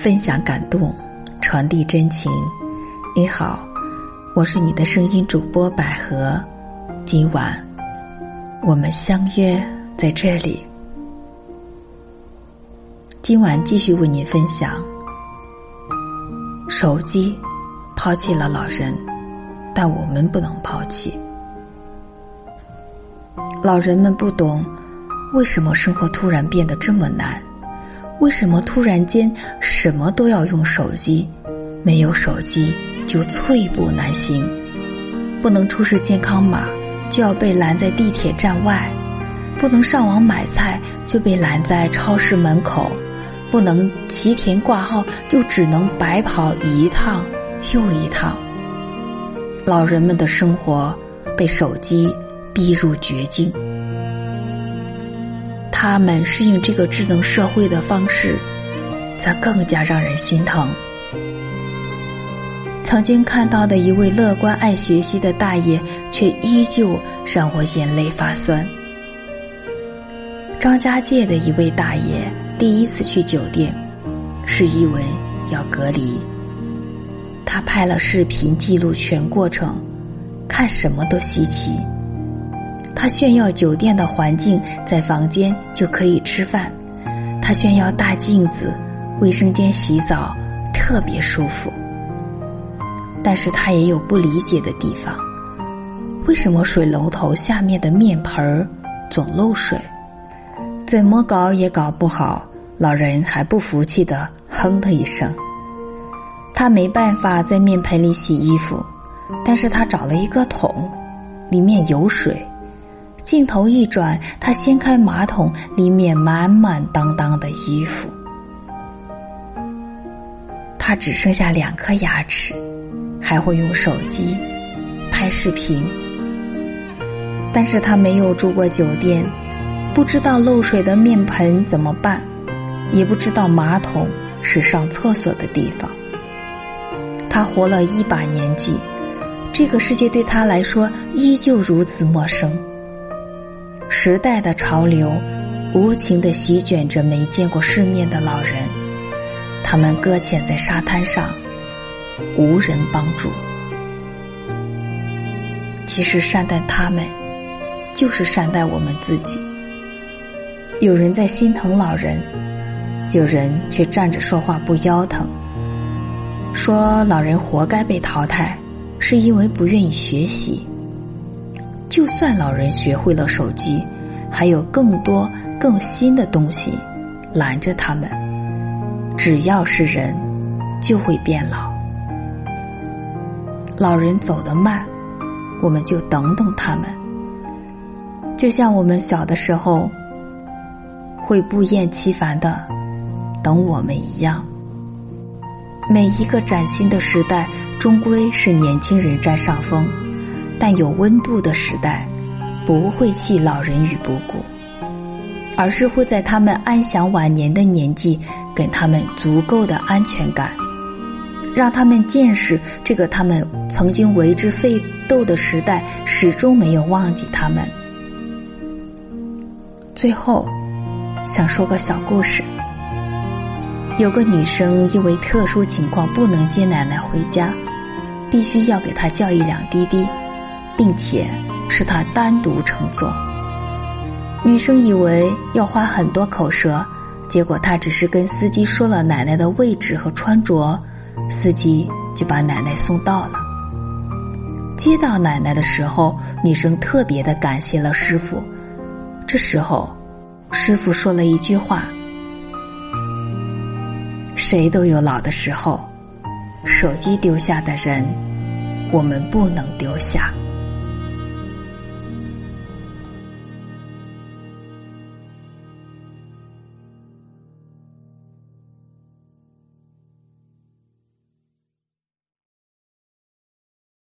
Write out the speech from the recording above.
分享感动，传递真情。你好，我是你的声音主播百合。今晚我们相约在这里。今晚继续为您分享：手机抛弃了老人，但我们不能抛弃。老人们不懂为什么生活突然变得这么难。为什么突然间什么都要用手机？没有手机就寸步难行，不能出示健康码就要被拦在地铁站外，不能上网买菜就被拦在超市门口，不能提前挂号就只能白跑一趟又一趟。老人们的生活被手机逼入绝境。他们适应这个智能社会的方式，则更加让人心疼。曾经看到的一位乐观爱学习的大爷，却依旧让我眼泪发酸。张家界的一位大爷第一次去酒店，是因为要隔离。他拍了视频记录全过程，看什么都稀奇。他炫耀酒店的环境，在房间就可以吃饭。他炫耀大镜子，卫生间洗澡特别舒服。但是他也有不理解的地方：为什么水龙头下面的面盆儿总漏水？怎么搞也搞不好。老人还不服气的哼的一声。他没办法在面盆里洗衣服，但是他找了一个桶，里面有水。镜头一转，他掀开马桶，里面满满当当的衣服。他只剩下两颗牙齿，还会用手机拍视频。但是他没有住过酒店，不知道漏水的面盆怎么办，也不知道马桶是上厕所的地方。他活了一把年纪，这个世界对他来说依旧如此陌生。时代的潮流，无情的席卷着没见过世面的老人，他们搁浅在沙滩上，无人帮助。其实善待他们，就是善待我们自己。有人在心疼老人，有人却站着说话不腰疼，说老人活该被淘汰，是因为不愿意学习。就算老人学会了手机，还有更多更新的东西拦着他们。只要是人，就会变老。老人走得慢，我们就等等他们。就像我们小的时候，会不厌其烦的等我们一样。每一个崭新的时代，终归是年轻人占上风。但有温度的时代，不会弃老人于不顾，而是会在他们安享晚年的年纪，给他们足够的安全感，让他们见识这个他们曾经为之奋斗的时代，始终没有忘记他们。最后，想说个小故事：有个女生因为特殊情况不能接奶奶回家，必须要给她叫一辆滴滴。并且是他单独乘坐。女生以为要花很多口舌，结果她只是跟司机说了奶奶的位置和穿着，司机就把奶奶送到了。接到奶奶的时候，女生特别的感谢了师傅。这时候，师傅说了一句话：“谁都有老的时候，手机丢下的人，我们不能丢下。”